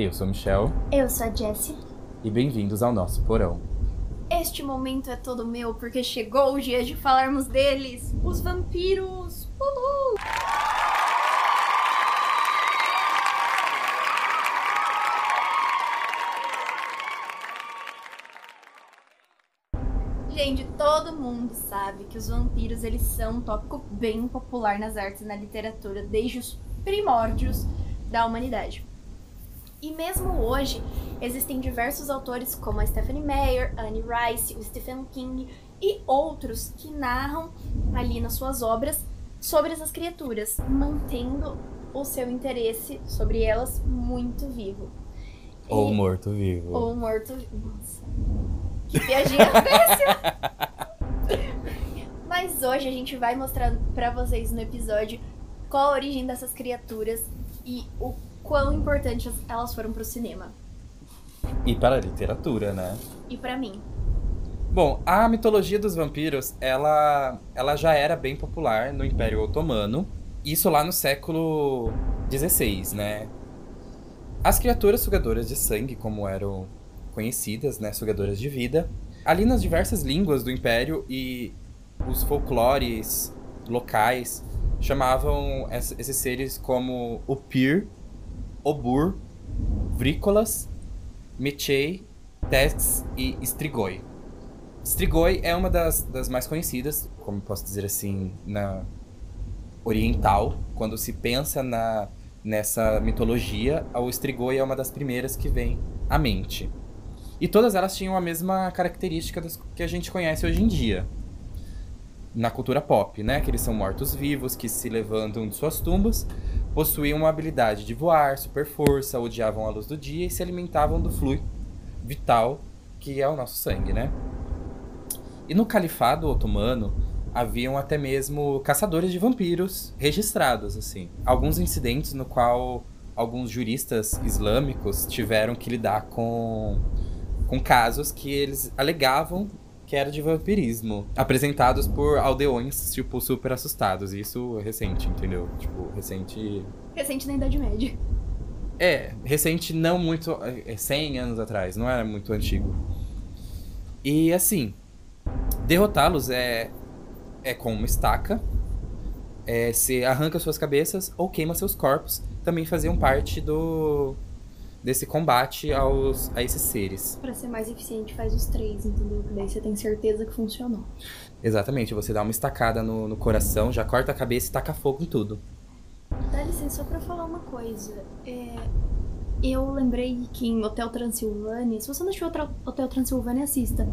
Eu sou Michel Eu sou a Jessie. e bem-vindos ao nosso porão. Este momento é todo meu porque chegou o dia de falarmos deles, os vampiros. Uhul! Gente, todo mundo sabe que os vampiros eles são um tópico bem popular nas artes e na literatura desde os primórdios da humanidade. E mesmo hoje, existem diversos autores como a Stephanie Meyer, Anne Rice, o Stephen King e outros que narram ali nas suas obras sobre essas criaturas, mantendo o seu interesse sobre elas muito vivo. Ou E- morto-vivo. ou morto. Nossa. Que péssima. Mas hoje a gente vai mostrar pra vocês no episódio qual a origem dessas criaturas e o quão importantes elas foram pro cinema. E para a literatura, né? E pra mim. Bom, a mitologia dos vampiros, ela, ela já era bem popular no Império Otomano. Isso lá no século XVI, né? As criaturas sugadoras de sangue, como eram conhecidas, né? Sugadoras de vida. Ali nas diversas línguas do Império e os folclores locais chamavam ess- esses seres como Upir, Obur, Vrícolas, Mechei, Tex e Strigoi. Strigoi é uma das, das mais conhecidas, como posso dizer assim, na oriental. Quando se pensa na, nessa mitologia, o Strigoi é uma das primeiras que vem à mente. E todas elas tinham a mesma característica das que a gente conhece hoje em dia. Na cultura pop, né? Que eles são mortos-vivos, que se levantam de suas tumbas, possuíam uma habilidade de voar, super força, odiavam a luz do dia e se alimentavam do fluido vital que é o nosso sangue, né? E no califado otomano haviam até mesmo caçadores de vampiros registrados, assim. Alguns incidentes no qual alguns juristas islâmicos tiveram que lidar com, com casos que eles alegavam que era de vampirismo, apresentados por aldeões, tipo, super assustados. E Isso recente, entendeu? Tipo, recente Recente na Idade Média. é, recente não muito. É 100 anos atrás, não era muito antigo. E assim, derrotá-los é, é com uma estaca. É, se arranca suas cabeças ou queima seus corpos. Também faziam parte do desse combate aos, a esses seres. Pra ser mais eficiente, faz os três, entendeu? Que daí você tem certeza que funcionou. Exatamente, você dá uma estacada no, no coração, já corta a cabeça e taca fogo em tudo. Dá licença, só pra falar uma coisa. É, eu lembrei que em Hotel Transilvânia, se você não assistiu Hotel Transilvânia, assista.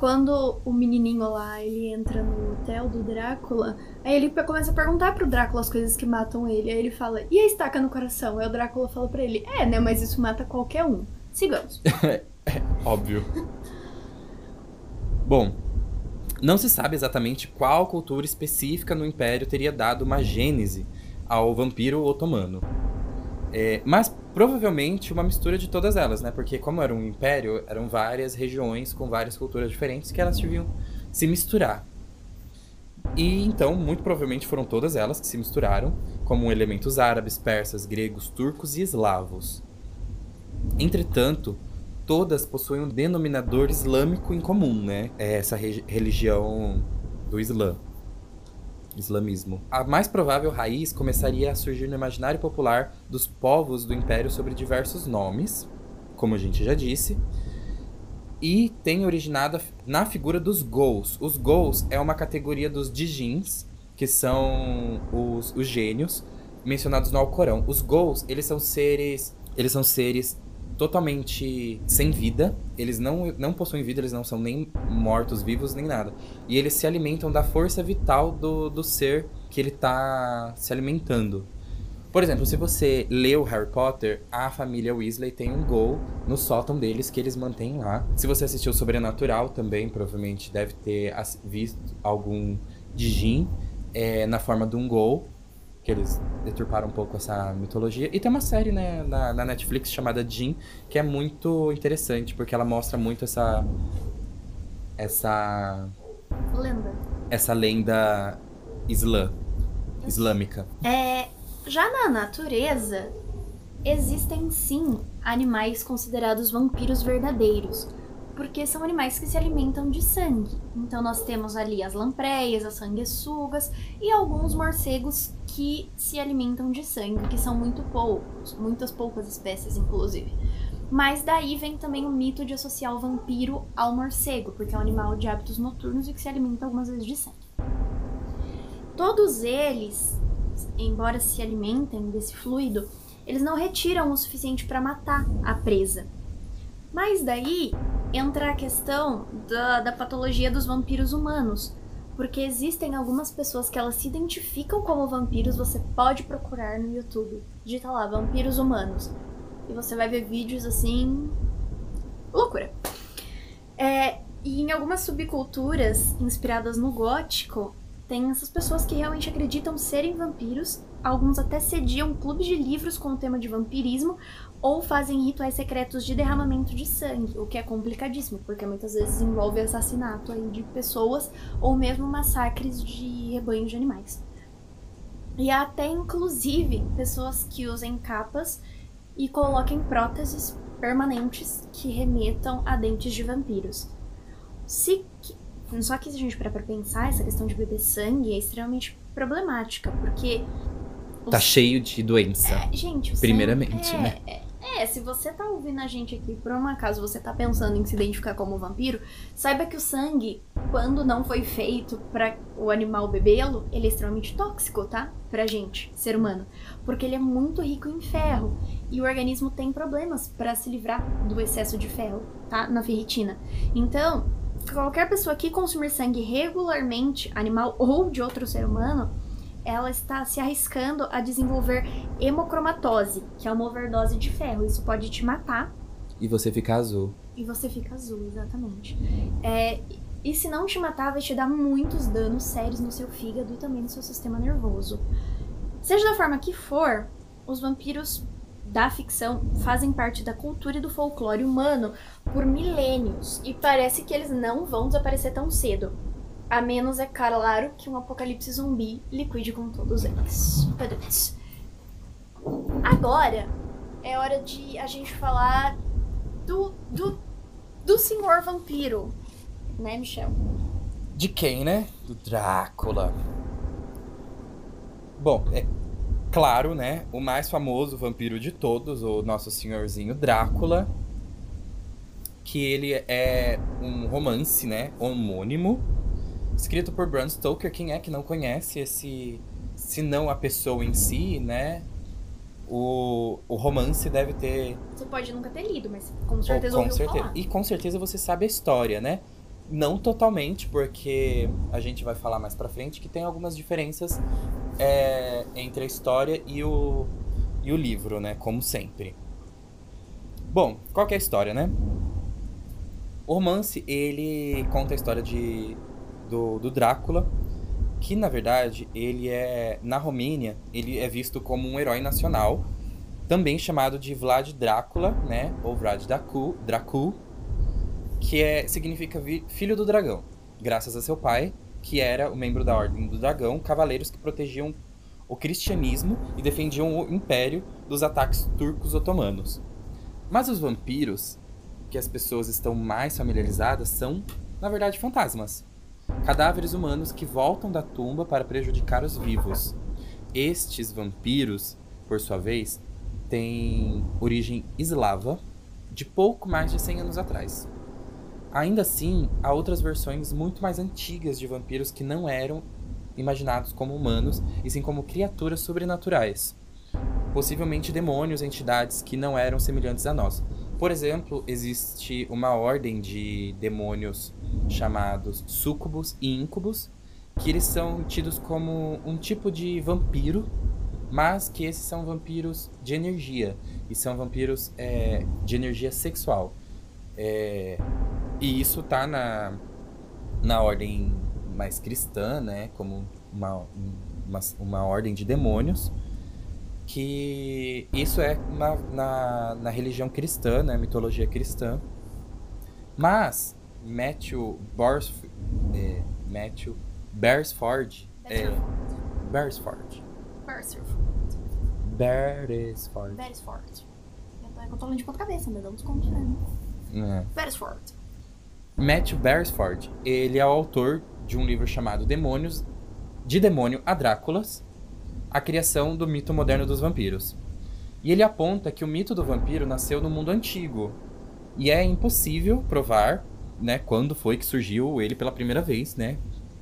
Quando o menininho lá, ele entra no hotel do Drácula, aí ele começa a perguntar pro Drácula as coisas que matam ele. Aí ele fala, e a estaca no coração? Aí o Drácula fala pra ele, é, né, mas isso mata qualquer um. Sigamos. Óbvio. Bom, não se sabe exatamente qual cultura específica no Império teria dado uma gênese ao vampiro otomano. É, mas provavelmente uma mistura de todas elas, né? Porque como era um império, eram várias regiões com várias culturas diferentes que elas deviam se misturar. E então, muito provavelmente foram todas elas que se misturaram, como elementos árabes, persas, gregos, turcos e eslavos. Entretanto, todas possuem um denominador islâmico em comum, né? É essa re- religião do Islã. Islamismo. A mais provável raiz começaria a surgir no imaginário popular dos povos do Império sobre diversos nomes, como a gente já disse, e tem originado na figura dos Ghouls. Os Ghouls é uma categoria dos Djinns, que são os, os gênios mencionados no Alcorão. Os Ghouls, eles são seres, eles são seres totalmente sem vida. Eles não, não possuem vida, eles não são nem mortos, vivos, nem nada. E eles se alimentam da força vital do, do ser que ele tá se alimentando. Por exemplo, se você leu Harry Potter, a família Weasley tem um gol no sótão deles que eles mantêm lá. Se você assistiu Sobrenatural também, provavelmente deve ter visto algum Djinn é, na forma de um gol, que eles deturparam um pouco essa mitologia. E tem uma série né, na, na Netflix chamada Jin, que é muito interessante, porque ela mostra muito essa. essa. Lenda. essa lenda islã, islâmica. É, já na natureza, existem sim animais considerados vampiros verdadeiros, porque são animais que se alimentam de sangue. Então nós temos ali as lampreias, as sanguessugas e alguns morcegos que se alimentam de sangue, que são muito poucos, muitas poucas espécies inclusive. Mas daí vem também o mito de associar o vampiro ao morcego, porque é um animal de hábitos noturnos e que se alimenta algumas vezes de sangue. Todos eles, embora se alimentem desse fluido, eles não retiram o suficiente para matar a presa. Mas daí entra a questão da, da patologia dos vampiros humanos, porque existem algumas pessoas que elas se identificam como vampiros, você pode procurar no YouTube. Digita lá, vampiros humanos. E você vai ver vídeos assim. loucura. É, e em algumas subculturas inspiradas no gótico, tem essas pessoas que realmente acreditam serem vampiros. Alguns até sediam clubes de livros com o tema de vampirismo ou fazem rituais secretos de derramamento de sangue, o que é complicadíssimo, porque muitas vezes envolve assassinato aí de pessoas ou mesmo massacres de rebanhos de animais. E há até inclusive pessoas que usem capas e coloquem próteses permanentes que remetam a dentes de vampiros. Se só que se a gente parar pra pensar, essa questão de beber sangue é extremamente problemática, porque. Tá cheio de doença. É, gente, o primeiramente, sangue, né? É, é, se você tá ouvindo a gente aqui, por um acaso você tá pensando em se identificar como vampiro, saiba que o sangue, quando não foi feito para o animal bebê-lo, ele é extremamente tóxico, tá? Pra gente, ser humano. Porque ele é muito rico em ferro. E o organismo tem problemas para se livrar do excesso de ferro, tá? Na ferritina. Então, qualquer pessoa que consumir sangue regularmente, animal ou de outro ser humano, ela está se arriscando a desenvolver hemocromatose, que é uma overdose de ferro. Isso pode te matar. E você fica azul. E você fica azul, exatamente. É, e se não te matar, vai te dar muitos danos sérios no seu fígado e também no seu sistema nervoso. Seja da forma que for, os vampiros da ficção fazem parte da cultura e do folclore humano por milênios e parece que eles não vão desaparecer tão cedo. A menos, é claro, que um apocalipse zumbi liquide com todos eles. Agora é hora de a gente falar do, do, do senhor vampiro, né, Michel? De quem, né? Do Drácula. Bom, é claro, né? O mais famoso vampiro de todos, o nosso senhorzinho Drácula. Que ele é um romance, né? Homônimo. Escrito por Bram Stoker. Quem é que não conhece esse. Se não a pessoa em si, né? O, o romance deve ter. Você pode nunca ter lido, mas com certeza com ouviu certeza. falar. E com certeza você sabe a história, né? Não totalmente, porque a gente vai falar mais pra frente que tem algumas diferenças é, entre a história e o, e o livro, né? Como sempre. Bom, qual que é a história, né? O romance, ele conta a história de, do, do Drácula, que na verdade ele é na Romênia ele é visto como um herói nacional, também chamado de Vlad Drácula, né? Ou Vlad Dracul, Dracul que é significa filho do dragão, graças a seu pai, que era o membro da Ordem do Dragão, cavaleiros que protegiam o cristianismo e defendiam o império dos ataques turcos otomanos. Mas os vampiros, que as pessoas estão mais familiarizadas, são, na verdade, fantasmas. Cadáveres humanos que voltam da tumba para prejudicar os vivos. Estes vampiros, por sua vez, têm origem eslava de pouco mais de 100 anos atrás. Ainda assim, há outras versões muito mais antigas de vampiros que não eram imaginados como humanos, e sim como criaturas sobrenaturais. Possivelmente demônios, entidades que não eram semelhantes a nós. Por exemplo, existe uma ordem de demônios chamados súcubos e íncubos, que eles são tidos como um tipo de vampiro, mas que esses são vampiros de energia, e são vampiros é, de energia sexual. É, e isso tá na, na ordem mais cristã, né? Como uma, uma, uma ordem de demônios. Que isso é na, na, na religião cristã, né? Mitologia cristã. Mas Matthew, Bors, é, Matthew Beresford, é, Beresford. Beresford. Beresford. Que eu tô lendo de ponta cabeça, mas um desconto, né? É. Beresford. Matthew Beresford, ele é o autor de um livro chamado Demônios, de Demônio a Dráculas, a criação do mito moderno dos vampiros. E ele aponta que o mito do vampiro nasceu no mundo antigo. E é impossível provar, né, quando foi que surgiu ele pela primeira vez, né?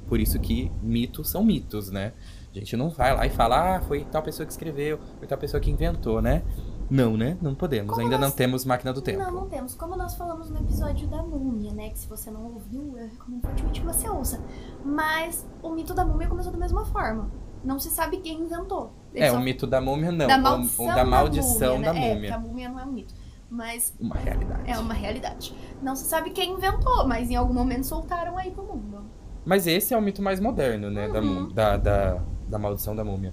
Por isso que mitos são mitos, né? A gente não vai lá e fala, ah, foi tal pessoa que escreveu, foi tal pessoa que inventou, né? Não, né? Não podemos. Como Ainda nós- não temos máquina do tempo. Não, não temos. Como nós falamos no episódio da múmia, né? Que se você não ouviu, eu recomendo fortemente que você ouça. Mas o mito da múmia começou da mesma forma. Não se sabe quem inventou. Ele É, só- o mito da múmia não. da o- maldição, o, da maldição da múmia. né? É, múmia. porque a múmia não é um mito. Mas Uma realidade. é uma realidade. Não se sabe quem inventou, mas em algum momento soltaram aí pro mundo. Mas esse é o mito mais moderno, né? Da, Uhum. mu- da, da, da maldição da múmia.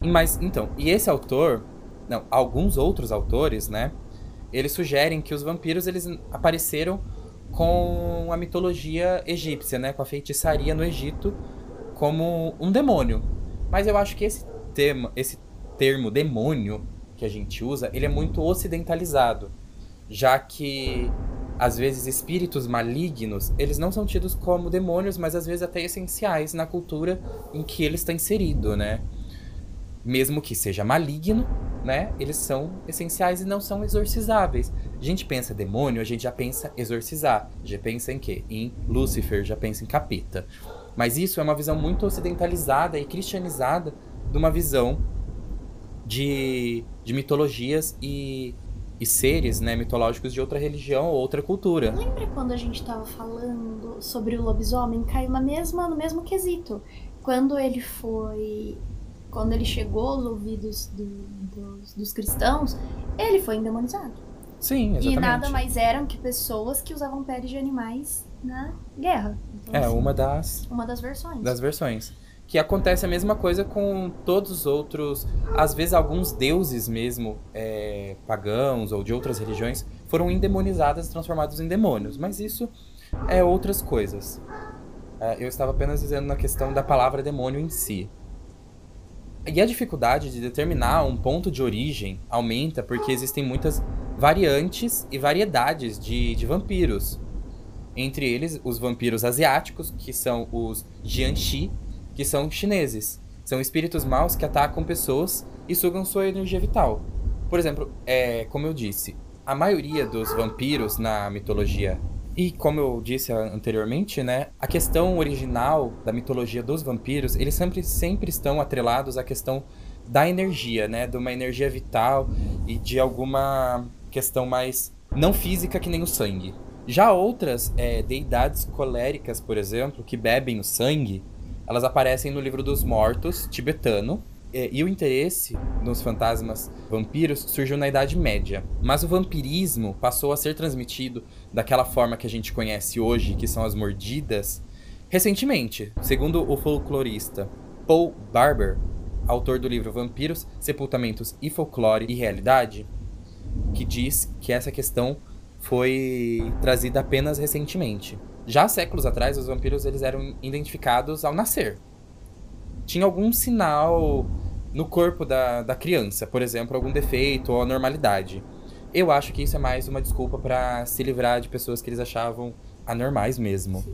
Mas, então, e esse autor, não, alguns outros autores, né? Eles sugerem que os vampiros, eles apareceram com a mitologia egípcia, né? Com a feitiçaria no Egito como um demônio. Mas eu acho que esse termo, esse termo demônio que a gente usa, ele é muito ocidentalizado. Já que às vezes espíritos malignos, eles não são tidos como demônios, mas às vezes até essenciais na cultura em que ele está inserido, né? Mesmo que seja maligno, né? Eles são essenciais e não são exorcizáveis. A gente pensa demônio, a gente já pensa exorcizar. Já pensa em quê? Em Lúcifer, já pensa em capeta. Mas isso é uma visão muito ocidentalizada e cristianizada de uma visão de, de mitologias e, e seres né, mitológicos de outra religião ou outra cultura. Lembra quando a gente tava falando sobre o lobisomem? Caiu na mesma, no mesmo quesito. Quando ele foi. Quando ele chegou aos ouvidos do- dos, dos cristãos, ele foi endemonizado. Sim, exatamente. E nada mais eram que pessoas que usavam pele de animais na guerra. Então, É assim, uma das, uma das versões. das versões. Que acontece a mesma coisa com todos os outros. Às vezes, alguns deuses mesmo, é, pagãos ou de outras religiões, foram endemonizados, transformados em demônios. Mas isso é outras coisas. É, eu estava apenas dizendo na questão da palavra demônio em si. E a dificuldade de determinar um ponto de origem aumenta porque existem muitas variantes e variedades de, de vampiros. Entre eles, os vampiros asiáticos, que são os Jianxi, que são chineses. São espíritos maus que atacam pessoas e sugam sua energia vital. Por exemplo, é, como eu disse, a maioria dos vampiros na mitologia e como eu disse anteriormente, né, a questão original da mitologia dos vampiros, eles sempre, sempre estão atrelados à questão da energia, né, de uma energia vital e de alguma questão mais não física que nem o sangue. Já outras é, deidades coléricas, por exemplo, que bebem o sangue, elas aparecem no livro dos mortos tibetano. É, E o interesse nos fantasmas vampiros surgiu na Idade Média. Mas o vampirismo passou a ser transmitido daquela forma que a gente conhece hoje, que são as mordidas, recentemente, segundo o folclorista Paul Barber, autor do livro Vampiros, Sepultamentos e Folclore e Realidade, que diz que essa questão foi trazida apenas recentemente. Já séculos atrás, os vampiros eles eram identificados ao nascer. Tinha algum sinal no corpo da, da criança, por exemplo, algum defeito ou anormalidade. Eu acho que isso é mais uma desculpa para se livrar de pessoas que eles achavam anormais mesmo.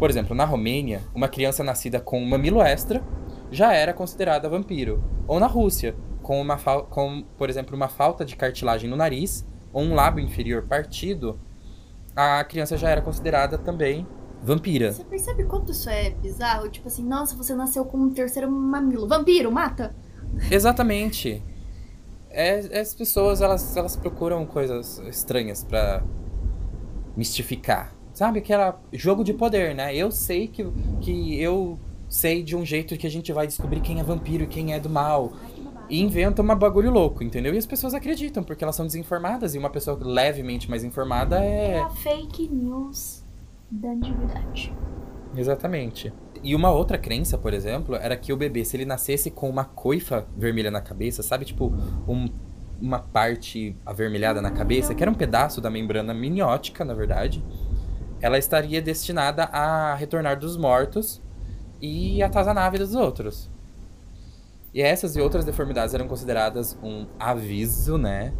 Por exemplo, na Romênia, uma criança nascida com mamilo extra já era considerada vampiro. Ou na Rússia, com, uma com, por exemplo, uma falta de cartilagem no nariz ou um lábio inferior partido, a criança já era considerada também vampira. Você percebe quanto isso é bizarro? Tipo assim, nossa, você nasceu com um terceiro mamilo. Vampiro, mata! Exatamente. É, as pessoas, elas, elas procuram coisas estranhas pra mistificar. Sabe, aquela jogo de poder, né? Eu sei que, que eu sei de um jeito que a gente vai descobrir quem é vampiro e quem é do mal. Ai. E inventa um bagulho louco, entendeu? E as pessoas acreditam, porque elas são desinformadas. E uma pessoa levemente mais informada É é. a fake news da antiguidade. Exatamente. E uma outra crença, por exemplo, era que o bebê, se ele nascesse com uma coifa vermelha na cabeça, sabe? Tipo, um- uma parte avermelhada na cabeça, que era um pedaço da membrana miniótica, na verdade, ela estaria destinada a retornar dos mortos e atazanar a vida dos outros. E essas e outras deformidades eram consideradas um aviso, né?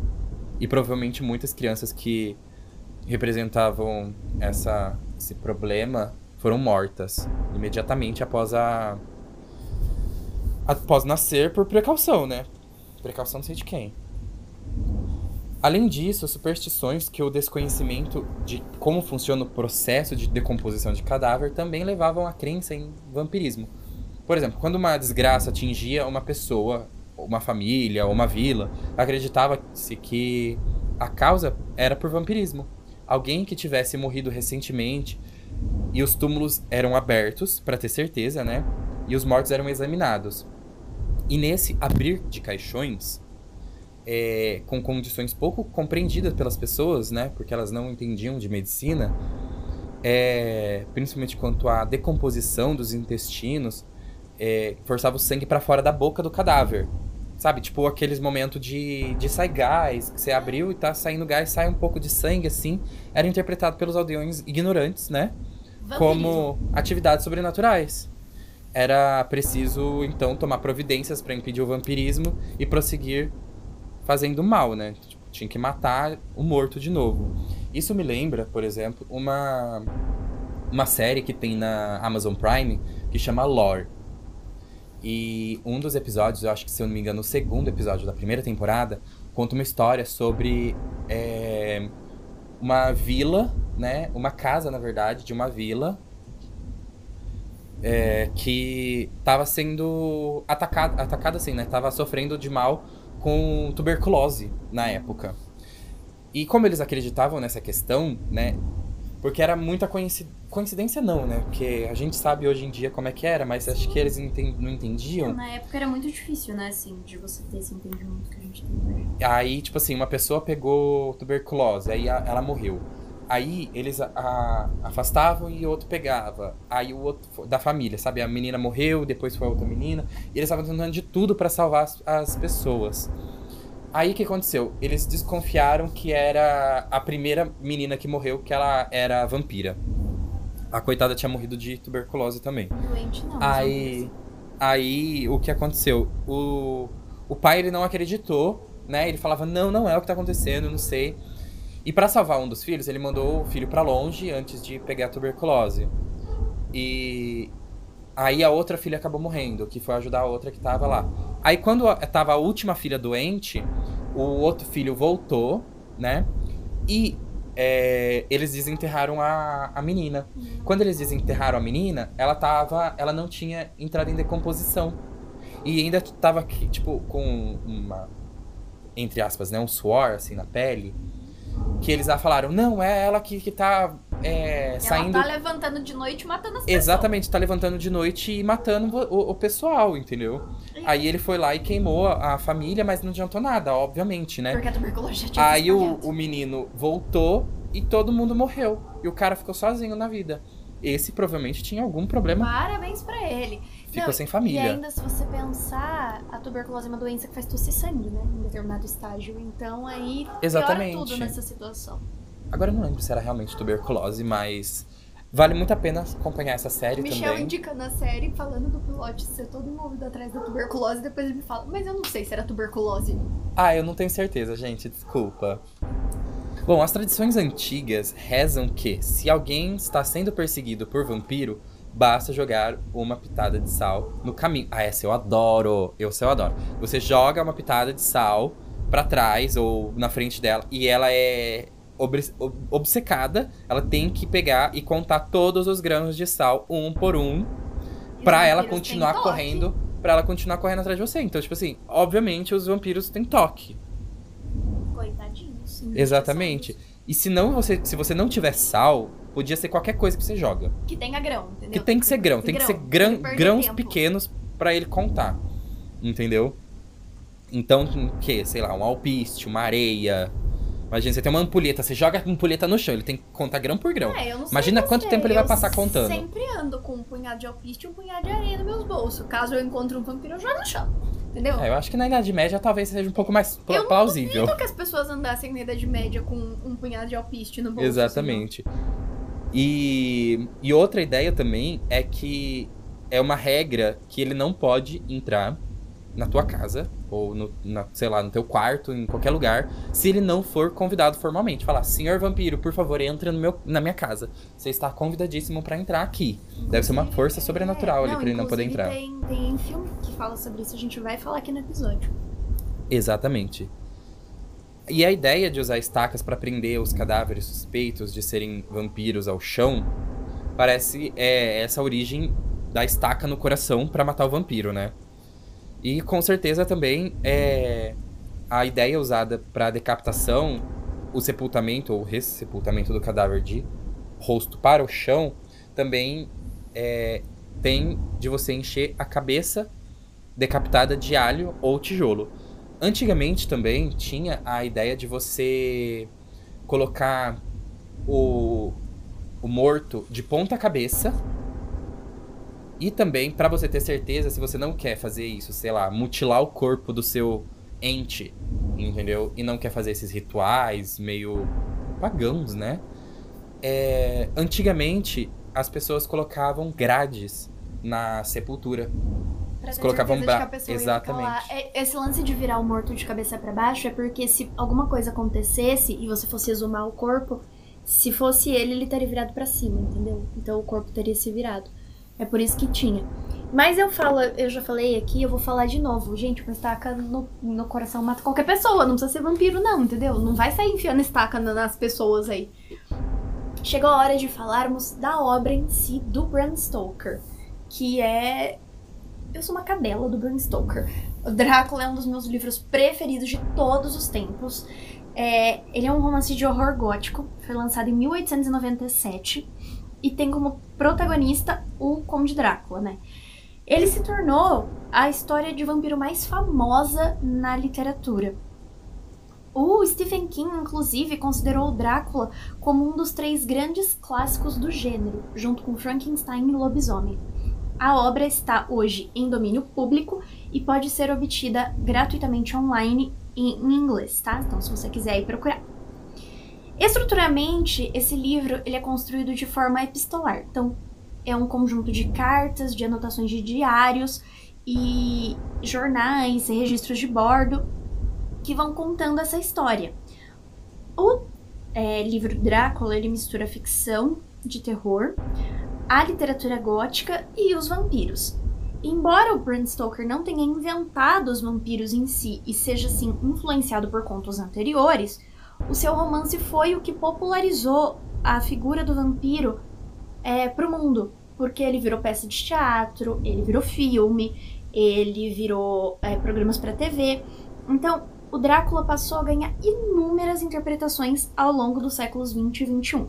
E provavelmente muitas crianças que representavam essa, esse problema foram mortas imediatamente após a após nascer por precaução, né? Precaução não sei de quem. Além disso, superstições que o desconhecimento de como funciona o processo de decomposição de cadáver também levavam à crença em vampirismo. Por exemplo, quando uma desgraça atingia uma pessoa, uma família uma vila, acreditava-se que a causa era por vampirismo. Alguém que tivesse morrido recentemente e os túmulos eram abertos para ter certeza, né? E os mortos eram examinados. E nesse abrir de caixões, é, com condições pouco compreendidas pelas pessoas, né? Porque elas não entendiam de medicina, é, principalmente quanto à decomposição dos intestinos, é, forçava o sangue para fora da boca do cadáver. Sabe, tipo aqueles momentos de, de sair gás, que você abriu e tá saindo gás, sai um pouco de sangue, assim. Era interpretado pelos aldeões ignorantes, né? Vampirismo. Como atividades sobrenaturais. Era preciso, então, tomar providências para impedir o vampirismo e prosseguir fazendo mal, né? Tipo, tinha que matar o morto de novo. Isso me lembra, por exemplo, uma, uma série que tem na Amazon Prime que chama Lore. E um dos episódios, eu acho que se eu não me engano, o segundo episódio da primeira temporada, conta uma história sobre é, uma vila, né? Uma casa, na verdade, de uma vila é, que estava sendo atacada, atacada assim, né? Tava sofrendo de mal com tuberculose na época. E como eles acreditavam nessa questão, né? Porque era muita coinci- coincidência, não, né? Porque a gente sabe hoje em dia como é que era, mas acho que eles não entendiam. Na época era muito difícil, né, assim, de você ter esse entendimento que a gente tem hoje. Aí, tipo assim, uma pessoa pegou tuberculose, aí ela morreu. Aí eles a- afastavam e o outro pegava. Aí o outro da família, sabe? A menina morreu, depois foi a outra menina. E eles estavam tentando de tudo pra salvar as, as pessoas. Aí o que aconteceu? Eles desconfiaram que era a primeira menina que morreu, que ela era vampira. A coitada tinha morrido de tuberculose também. Doente não. Aí, aí o que aconteceu? O, o pai ele não acreditou, né? Ele falava: "Não, não é o que tá acontecendo, não sei". E pra salvar um dos filhos, ele mandou o filho pra longe antes de pegar a tuberculose. E aí a outra filha acabou morrendo, que foi ajudar a outra que tava lá. Aí quando tava a última filha doente, o outro filho voltou, né? E é, eles desenterraram a, a menina. Quando eles desenterraram a menina, ela tava. Ela não tinha entrado em decomposição. E ainda tava, tipo, com uma. Entre aspas, né? Um suor, assim, na pele. Que eles lá falaram: não, é ela que, que tá é, Ela saindo. tá levantando de noite e matando as pessoas. Exatamente, tá levantando de noite e matando o, o- pessoal, entendeu? Aí ele foi lá e queimou a, a família, mas não adiantou nada, obviamente, né? Porque a tuberculose já tinha Aí o, o menino voltou e todo mundo morreu. E o cara ficou sozinho na vida. Esse provavelmente tinha algum problema, Parabéns pra ele. Ficou Não, sem E família. ainda, se você pensar, a tuberculose é uma doença que faz tossir sangue, né? Em determinado estágio. Então, aí, Exatamente. piora tudo nessa situação. Agora eu não lembro se era realmente tuberculose, mas vale muito a pena acompanhar essa série Michel também. indica na série, falando do pilote ser todo envolvido atrás da tuberculose, depois ele me fala, mas eu não sei se era tuberculose. Ah, eu não tenho certeza, gente, desculpa. Bom, as tradições antigas rezam que, se alguém está sendo perseguido por vampiro, basta jogar uma pitada de sal no caminho. Ah, essa eu adoro! Eu, essa eu adoro. Você joga uma pitada de sal pra trás ou na frente dela e ela é obcecada. Ela tem que pegar e contar todos os grãos de sal, um por um, pra ela continuar correndo. Pra ela continuar correndo atrás de você. Então, tipo assim, obviamente os vampiros têm toque. Coitadinhos. Exatamente. E se não você, se você não tiver sal, podia ser qualquer coisa que você joga. Que tenha grão, entendeu? Que tem que ser grão, tem que ser Grão, grãos tempo. pequenos pra ele contar. Entendeu? Então, o que? Sei lá, um alpiste, uma areia. Imagina, você tem uma ampulheta, você joga a ampulheta no chão, ele tem que contar grão por grão. É, eu não sei Imagina quanto tempo ele vai eu passar contando. sempre ando com um punhado de alpiste e um punhado de areia nos meus bolsos. Caso eu encontre um vampiro, eu jogo no chão. Entendeu? É, eu acho que na Idade Média talvez seja um pouco mais pla- Eu não plausível. duvido que as pessoas andassem na Idade Média com um punhado de alpiste no bolso. Exatamente. E, e outra ideia também é que é uma regra que ele não pode entrar na tua casa, ou no, na, sei lá, no teu quarto, em qualquer lugar, se ele não for convidado formalmente. Falar, senhor vampiro, por favor, entra no meu, na minha casa. Você está convidadíssimo para entrar aqui. Deve ser uma força sobrenatural é, ali para ele não poder entrar. Tem, tem filme que fala sobre isso, a gente vai falar aqui no episódio. Exatamente. E a ideia de usar estacas para prender os cadáveres suspeitos de serem vampiros ao chão parece é, essa origem da estaca no coração para matar o vampiro, né? E com certeza também é a ideia usada para decapitação, o sepultamento ou ressepultamento do cadáver de rosto para o chão, também é, tem de você encher a cabeça decapitada de alho ou tijolo. Antigamente também tinha a ideia de você colocar o, o morto de ponta cabeça e também, para você ter certeza, se você não quer fazer isso, sei lá, mutilar o corpo do seu ente, entendeu? E não quer fazer esses rituais meio pagãos, né? É, antigamente, as pessoas colocavam grades na sepultura. Pra ter colocavam bra... Exatamente. É, esse lance de virar o morto de cabeça para baixo é porque se alguma coisa acontecesse e você fosse exumar o corpo, se fosse ele, ele estaria virado para cima, entendeu? Então o corpo teria se virado. É por isso que tinha. Mas eu falo, eu já falei aqui, eu vou falar de novo. Gente, uma estaca no, no coração mata qualquer pessoa. Não precisa ser vampiro, não, entendeu? Não vai sair enfiando estaca nas pessoas aí. Chegou a hora de falarmos da obra em si do Bram Stoker. Que é. Eu sou uma cadela do Bram Stoker. O Drácula é um dos meus livros preferidos de todos os tempos. É, ele é um romance de horror gótico. Foi lançado em 1897 e tem como protagonista o Conde Drácula, né? Ele se tornou a história de vampiro mais famosa na literatura. O Stephen King, inclusive, considerou o Drácula como um dos três grandes clássicos do gênero, junto com Frankenstein e Lobisomem. A obra está hoje em domínio público e pode ser obtida gratuitamente online em inglês, tá? Então, se você quiser ir procurar. Estruturalmente, esse livro ele é construído de forma epistolar. Então, é um conjunto de cartas, de anotações de diários e jornais e registros de bordo que vão contando essa história. O é, livro Drácula ele mistura ficção de terror, a literatura gótica e os vampiros. Embora o Bram Stoker não tenha inventado os vampiros em si e seja assim influenciado por contos anteriores, o seu romance foi o que popularizou a figura do vampiro é, para o mundo. Porque ele virou peça de teatro, ele virou filme, ele virou é, programas para TV. Então, o Drácula passou a ganhar inúmeras interpretações ao longo dos séculos 20 e 21.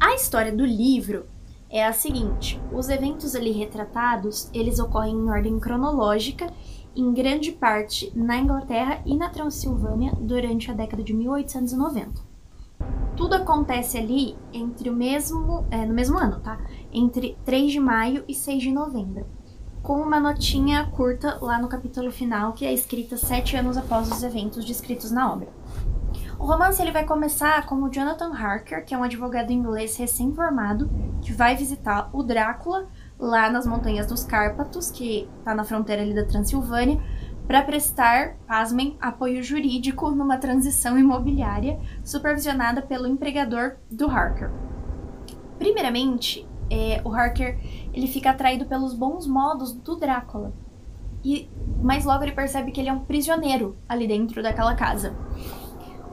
A história do livro é a seguinte: os eventos ali retratados, eles ocorrem em ordem cronológica em grande parte na Inglaterra e na Transilvânia durante a década de 1890. Tudo acontece ali entre o mesmo, é, no mesmo ano, tá? Entre 3 de maio e 6 de novembro, com uma notinha curta lá no capítulo final que é escrita sete anos após os eventos descritos na obra. O romance ele vai começar com o Jonathan Harker, que é um advogado inglês recém-formado, que vai visitar o Drácula lá nas montanhas dos Cárpatos, que está na fronteira ali da Transilvânia, para prestar, pasmem, apoio jurídico numa transição imobiliária supervisionada pelo empregador do Harker. Primeiramente, é, o Harker ele fica atraído pelos bons modos do Drácula. E, mas logo ele percebe que ele é um prisioneiro ali dentro daquela casa.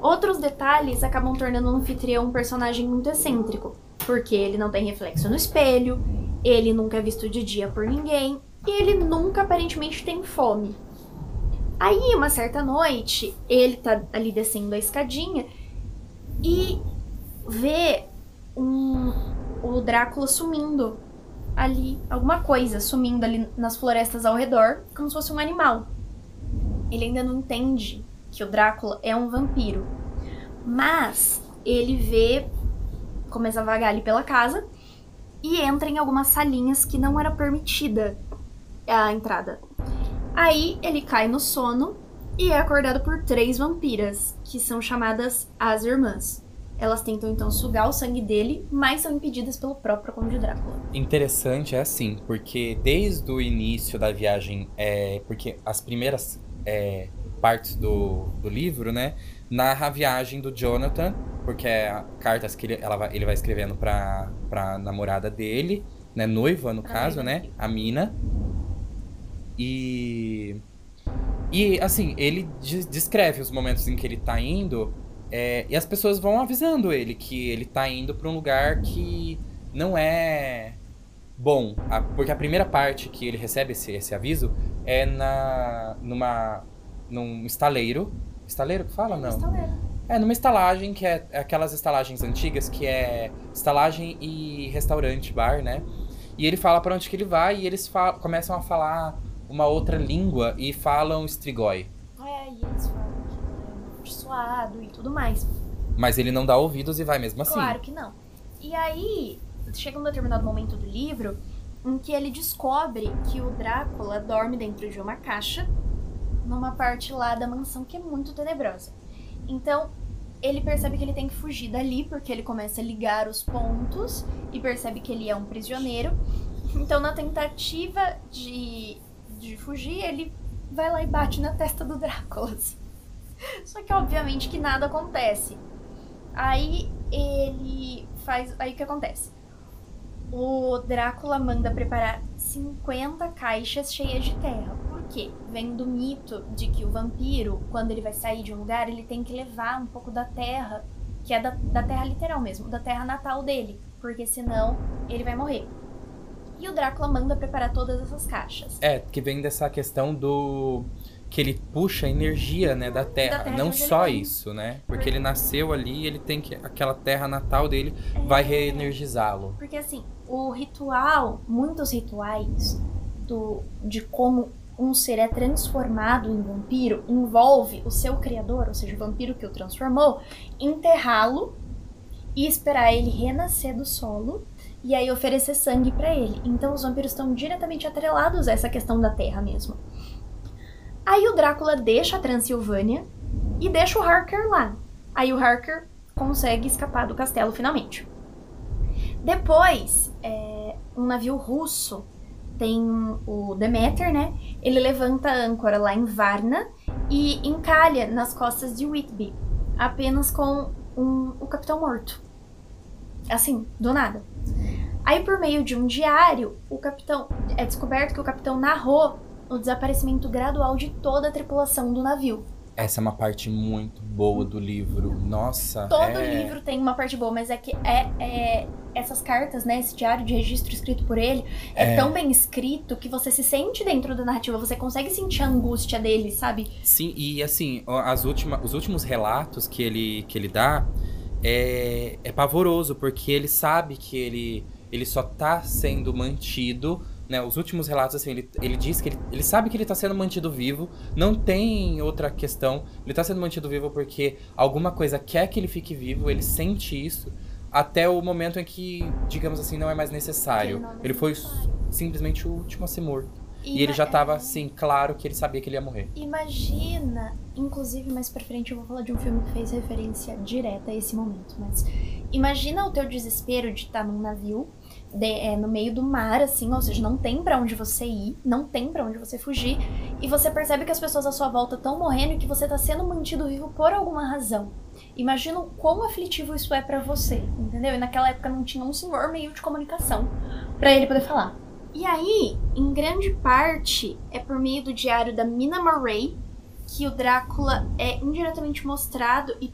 Outros detalhes acabam tornando o anfitrião um personagem muito excêntrico, porque ele não tem reflexo no espelho, ele nunca é visto de dia por ninguém e ele nunca aparentemente tem fome. Aí, uma certa noite, ele tá ali descendo a escadinha e vê um, o Drácula sumindo ali, alguma coisa sumindo ali nas florestas ao redor, como se fosse um animal. Ele ainda não entende que o Drácula é um vampiro, mas ele vê, começa a vagar ali pela casa e entra em algumas salinhas que não era permitida a entrada. Aí ele cai no sono e é acordado por três vampiras, que são chamadas as Irmãs. Elas tentam então sugar o sangue dele, mas são impedidas pelo próprio Conde Drácula. Interessante é assim, porque desde o início da viagem, é, porque as primeiras é, partes do, do livro, né, narra a viagem do Jonathan, porque é cartas que ele, ela vai, ele vai escrevendo pra, pra namorada dele, né, noiva no caso, né, a Mina. E e assim, ele de- descreve os momentos em que ele tá indo, é, e as pessoas vão avisando ele que ele tá indo pra um lugar que não é bom. A- porque a primeira parte que ele recebe esse, esse aviso é na numa num estaleiro. Estaleiro que fala? Não. Estaleiro. É, numa estalagem, que é aquelas estalagens antigas, que é estalagem e restaurante, bar, né? E ele fala pra onde que ele vai e eles fa- começam a falar uma outra língua e falam strigoi. É, e eles falam que é amaldiçoado e tudo mais. Mas ele não dá ouvidos e vai mesmo assim. Claro que não. E aí, chega um determinado momento do livro em que ele descobre que o Drácula dorme dentro de uma caixa numa parte lá da mansão que é muito tenebrosa. Então, ele percebe que ele tem que fugir dali porque ele começa a ligar os pontos e percebe que ele é um prisioneiro. Então, na tentativa de, de fugir, ele vai lá e bate na testa do Drácula. assim. Só que, obviamente, que nada acontece. Aí ele faz. Aí o que acontece? O Drácula manda preparar 50 caixas cheias de terra. Por quê? Vem do mito de que o vampiro, quando ele vai sair de um lugar, ele tem que levar um pouco da terra, que é da, da terra literal mesmo, da terra natal dele. Porque senão ele vai morrer. E o Drácula manda preparar todas essas caixas. É, que vem dessa questão do. Que ele puxa a energia, né, da terra. terra de Não ele só isso, né? Porque ele nasceu ali e ele tem que. aquela terra natal dele vai É. reenergizá-lo. Porque assim, o ritual, muitos rituais do, de como um ser é transformado em vampiro envolve o seu criador, ou seja, o vampiro que o transformou, enterrá-lo e esperar ele renascer do solo e aí oferecer sangue pra ele. Então os vampiros estão diretamente atrelados a essa questão da terra mesmo. Aí o Drácula deixa a Transilvânia e deixa o Harker lá. Aí o Harker consegue escapar do castelo finalmente. Depois, é, um navio russo tem o Demeter, né? Ele levanta a âncora lá em Varna e encalha nas costas de Whitby, apenas com um- o capitão morto. Assim, do nada. Aí, por meio de um diário, o capitão é descoberto que o capitão narrou o desaparecimento gradual de toda a tripulação do navio. Essa é uma parte muito boa do livro. Nossa. Todo é... livro tem uma parte boa, mas é que é, é- essas cartas, né? Esse diário de registro escrito por ele é, É. tão bem escrito que você se sente dentro da narrativa, você consegue sentir a angústia dele, sabe? Sim, e assim, as última, os últimos relatos que ele, que ele dá é, é pavoroso, porque ele sabe que ele, ele só tá sendo mantido. Né, os últimos relatos, assim, ele, ele diz que ele, ele sabe que ele tá sendo mantido vivo, não tem outra questão. Ele tá sendo mantido vivo porque alguma coisa quer que ele fique vivo, ele sente isso, até o momento em que, digamos assim, não é mais necessário. É ele foi simplesmente o último a ser morto. E, ele ima- já tava, é, assim, claro que ele sabia que ele ia morrer. Imagina, inclusive mais pra frente eu vou falar de um filme que fez referência direta a esse momento, mas imagina o teu desespero de estar num navio de- é, no meio do mar, assim, ou seja, não tem pra onde você ir, não tem pra onde você fugir, e você percebe que as pessoas à sua volta estão morrendo e que você tá sendo mantido vivo por alguma razão. Imagina o quão aflitivo isso é pra você, entendeu? E naquela época não tinha um senhor meio de comunicação pra ele poder falar. E aí, em grande parte, é por meio do diário da Mina Murray que o Drácula é indiretamente mostrado e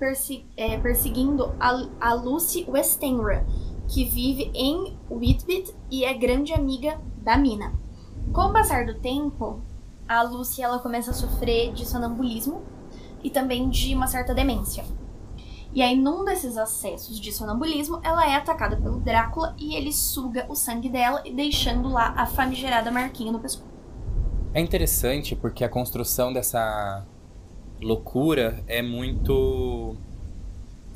é, perseguindo a, a Lucy Westenra, que vive em Whitby e é grande amiga da Mina. Com o passar do tempo, a Lucy ela começa a sofrer de sonambulismo e também de uma certa demência. E aí, num desses acessos de sonambulismo, ela é atacada pelo Drácula e ele suga o sangue dela, deixando lá a famigerada marquinha no pescoço. É interessante porque a construção dessa loucura é muito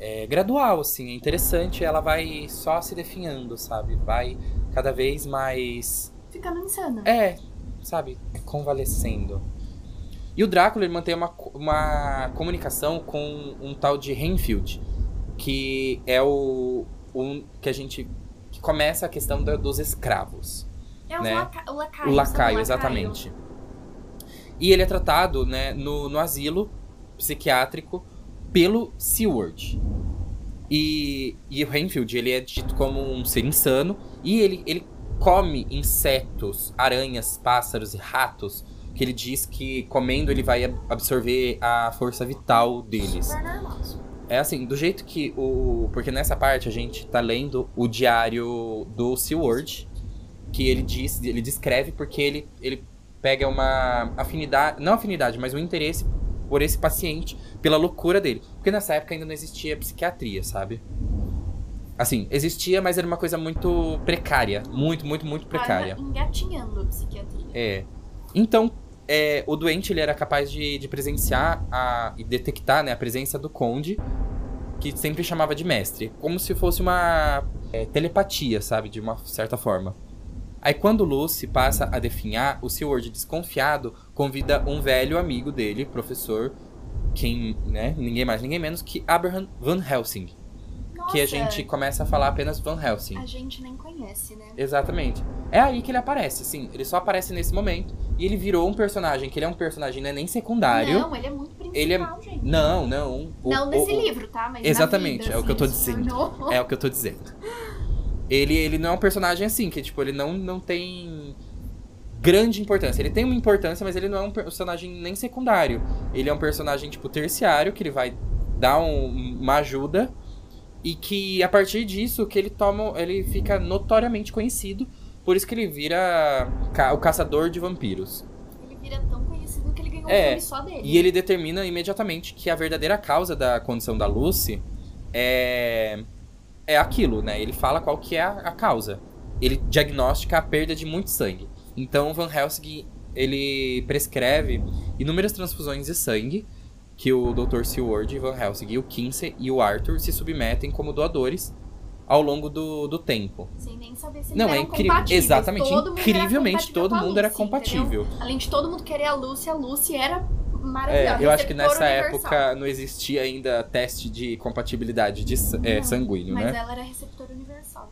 é, gradual, assim. É interessante, ela vai só se definhando, sabe? Vai cada vez mais. Ficando insana. É, sabe? Convalescendo. E o Drácula ele mantém uma, uma comunicação com um tal de Renfield, que é o um que a gente que começa a questão da, dos escravos. É o, né? laca, o lacaio. O lacaio, exatamente. E ele é tratado, né, no, no asilo psiquiátrico pelo Seward. E, e o Renfield, ele é dito como um ser insano. E ele, ele come insetos, aranhas, pássaros e ratos. Que ele diz que comendo ele vai absorver a força vital deles. É assim, do jeito que o. Porque nessa parte a gente tá lendo o diário do Seward. Que ele diz, ele descreve porque ele, ele pega uma afinidade. Não afinidade, mas um interesse por esse paciente, pela loucura dele. Porque nessa época ainda não existia psiquiatria, sabe? Assim, existia, mas era uma coisa muito precária. Muito, muito, muito precária. Engatinhando a psiquiatria. É. Então, é, o doente ele era capaz de, de presenciar a, e detectar né, a presença do conde, que sempre chamava de mestre. Como se fosse uma é, telepatia, sabe? De uma certa forma. Aí quando Lucy passa a definhar, o Seward, desconfiado, convida um velho amigo dele, professor, quem, né, ninguém mais, ninguém menos que Abraham Van Helsing. Nossa, Que a gente começa a falar apenas Van Helsing. a gente nem conhece, né? Exatamente. É aí que ele aparece, sim. Ele só aparece nesse momento. E ele virou um personagem, que ele é um personagem não é nem secundário. Não, ele é muito principal, Ele é- gente. Não, não. O- não o- nesse o- livro, tá? Mas Exatamente, vida, é o que eu tô assim, dizendo. tornou- É o que eu tô dizendo. Ele, ele não é um personagem assim, que tipo, ele não, não tem grande importância. Ele tem uma importância, mas ele não é um personagem nem secundário. Ele é um personagem, tipo, terciário, que ele vai dar um- uma ajuda. E que a partir disso que ele toma. Ele fica notoriamente conhecido. Por isso que ele vira ca- o caçador de vampiros. Ele vira tão conhecido que ele ganhou É, um filme só dele. E ele determina imediatamente que a verdadeira causa da condição da Lucy é, é aquilo, né? Ele fala qual que é a, a causa. Ele diagnostica a perda de muito sangue. Então, Van Helsing, ele prescreve inúmeras transfusões de sangue que o Dr. Seward, Van Helsing, o Kinsey e o Arthur se submetem como doadores ao longo do, do tempo. Sem nem saber se eles Não, é eram incrível. compatíveis. Exatamente, Todo mundo era incrivelmente compatível todo mundo era entendeu? compatível. Além de todo mundo querer a Lucy, a Lucy era É, maravilhosa. eu acho que nessa universal. época não existia ainda teste de compatibilidade de é, Não, sanguíneo, Mas né? ela era receptora universal.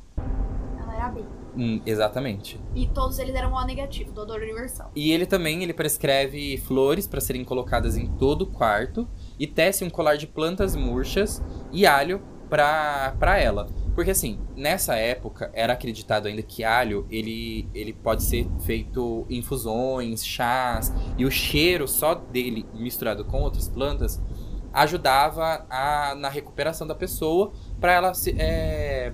Ela era B. Hum, exatamente. E todos eles eram O negativo, doador universal. E ele também ele prescreve flores para serem colocadas em todo o quarto e tece um colar de plantas murchas e alho pra, pra ela. Porque assim, nessa época era acreditado ainda que alho ele, ele pode ser feito em infusões, chás, e o cheiro só dele misturado com outras plantas ajudava a, na recuperação da pessoa para ela se, é,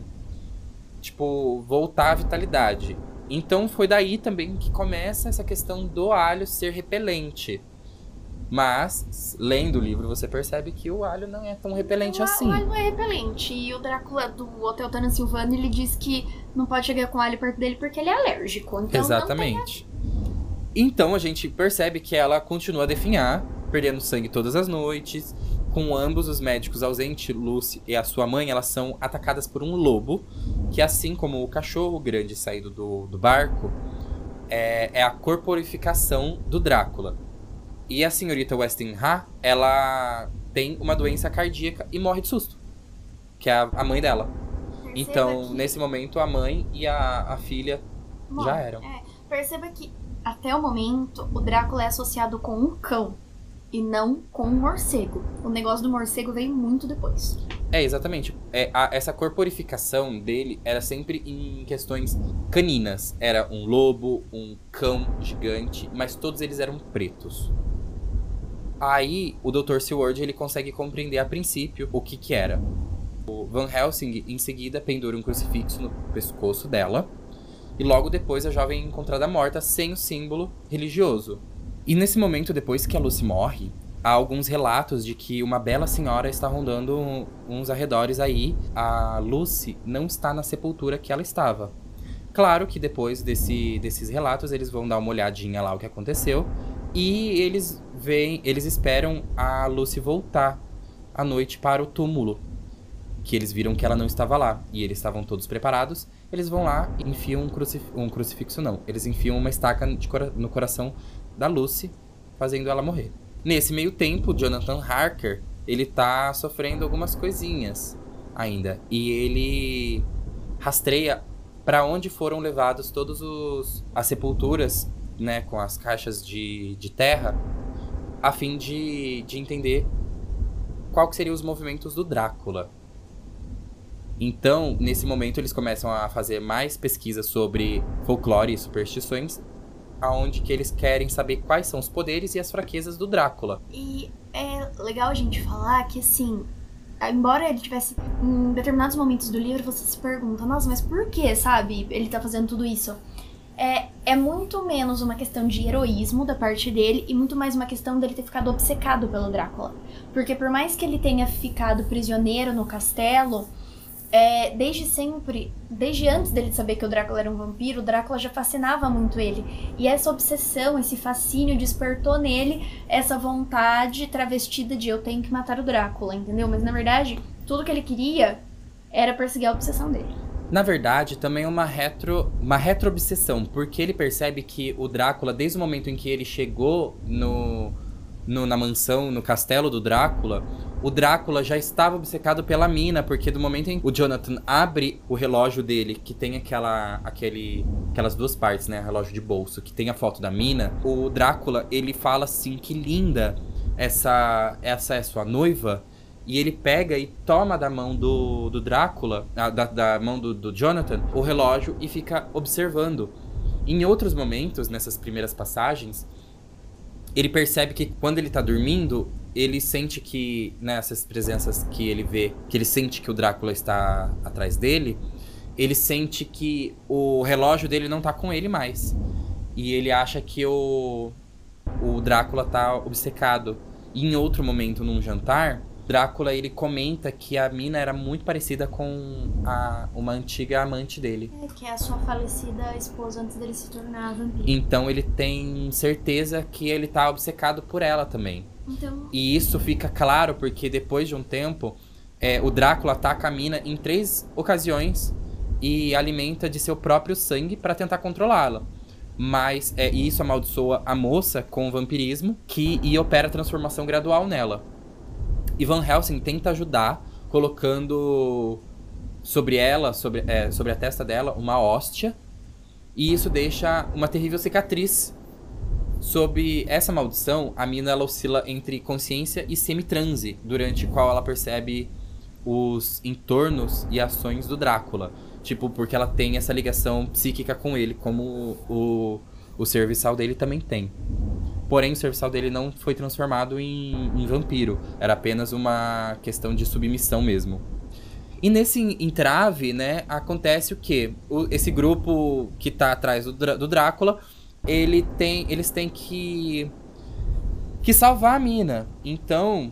tipo voltar à vitalidade. Então foi daí também que começa essa questão do alho ser repelente. Mas, lendo o livro, você percebe que o alho não é tão repelente o, assim. O alho é repelente. E o Drácula do Hotel Transilvânia, ele diz que não pode chegar com alho perto dele porque ele é alérgico. Então Exatamente. Então a gente percebe que ela continua a definhar, perdendo sangue todas as noites. Com ambos os médicos ausentes, Lucy e a sua mãe, elas são atacadas por um lobo, que assim como o cachorro grande saído do, do barco, é, é a corporificação do Drácula. E a senhorita Westingha, ela tem uma doença cardíaca e morre de susto. Que é a, a mãe dela. Perceba Então, que- nesse momento, a mãe e a, a filha Bom, já eram. É, perceba que até o momento o Drácula é associado com um cão e não com um morcego. O negócio do morcego veio muito depois. É, exatamente. É, a- essa corporificação dele era sempre em questões caninas. Era um lobo, um cão gigante, mas todos eles eram pretos. Aí, o Dr. Seward, ele consegue compreender a princípio o que que era. O Van Helsing, em seguida, pendura um crucifixo no pescoço dela. E logo depois, a jovem é encontrada morta sem o símbolo religioso. E nesse momento, depois que a Lucy morre, há alguns relatos de que uma bela senhora está rondando uns arredores aí. A Lucy não está na sepultura que ela estava. Claro que depois desse, desses relatos eles vão dar uma olhadinha lá o que aconteceu e eles veem, eles esperam a Lucy voltar à noite para o túmulo, que eles viram que ela não estava lá e eles estavam todos preparados. Eles vão lá e enfiam um, crucif um crucifixo não, eles enfiam uma estaca cora- no coração da Lucy, fazendo ela morrer. Nesse meio tempo, Jonathan Harker, ele tá sofrendo algumas coisinhas. ainda. E ele rastreia para onde foram levados todos os as sepulturas, né, com as caixas de, de terra, a fim de, de entender qual que seriam os movimentos do Drácula. Então, nesse momento, eles começam a fazer mais pesquisas sobre folclore e superstições, aonde que eles querem saber quais são os poderes e as fraquezas do Drácula. E é legal a gente falar que, assim, embora ele tivesse em determinados momentos do livro você se pergunta, nossa, mas por que, sabe, ele tá fazendo tudo isso? É, é muito menos uma questão de heroísmo da parte dele e muito mais uma questão dele ter ficado obcecado pelo Drácula. Porque por mais que ele tenha ficado prisioneiro no castelo, é, desde sempre, desde antes dele saber que o Drácula era um vampiro, o Drácula já fascinava muito ele. E essa obsessão, esse fascínio despertou nele essa vontade travestida de eu tenho que matar o Drácula, entendeu? Mas na verdade, tudo que ele queria era perseguir a obsessão dele. Na verdade, também uma retro, uma retro-obsessão, porque ele percebe que o Drácula, desde o momento em que ele chegou no, no, na mansão, no castelo do Drácula, o Drácula já estava obcecado pela mina, porque do momento em que o Jonathan abre o relógio dele, que tem aquela, aquele, aquelas duas partes, né, relógio de bolso, que tem a foto da mina, o Drácula, ele fala assim, que linda essa, essa é sua noiva, e ele pega e toma da mão do, do Drácula, da, da mão do, do Jonathan, o relógio e fica observando. Em outros momentos, nessas primeiras passagens, ele percebe que quando ele tá dormindo, ele sente que nessas né, presenças que ele vê, que ele sente que o Drácula está atrás dele, ele sente que o relógio dele não tá com ele mais. E ele acha que o o Drácula tá obcecado. E em outro momento num jantar, Drácula ele comenta que a mina era muito parecida com a, uma antiga amante dele. É, que é a sua falecida esposa antes dele se tornar vampiro. Então ele tem certeza que ele tá obcecado por ela também. Então... E isso fica claro porque depois de um tempo, é, o Drácula ataca a mina em três ocasiões e alimenta de seu próprio sangue para tentar controlá-la. Mas é, isso amaldiçoa a moça com o vampirismo que, e opera a transformação gradual nela. E Van Helsing tenta ajudar colocando sobre ela, sobre, é, sobre a testa dela, uma hóstia. E isso deixa uma terrível cicatriz. Sob essa maldição, a mina ela oscila entre consciência e semitranse, durante qual ela percebe os entornos e ações do Drácula. Tipo, porque ela tem essa ligação psíquica com ele, como o, o serviçal dele também tem. Porém, o serviçal dele não foi transformado em, em vampiro. Era apenas uma questão de submissão mesmo. E nesse entrave, né, acontece o quê? O, esse grupo que tá atrás do, do Drácula, ele tem, eles têm que que salvar a mina. Então,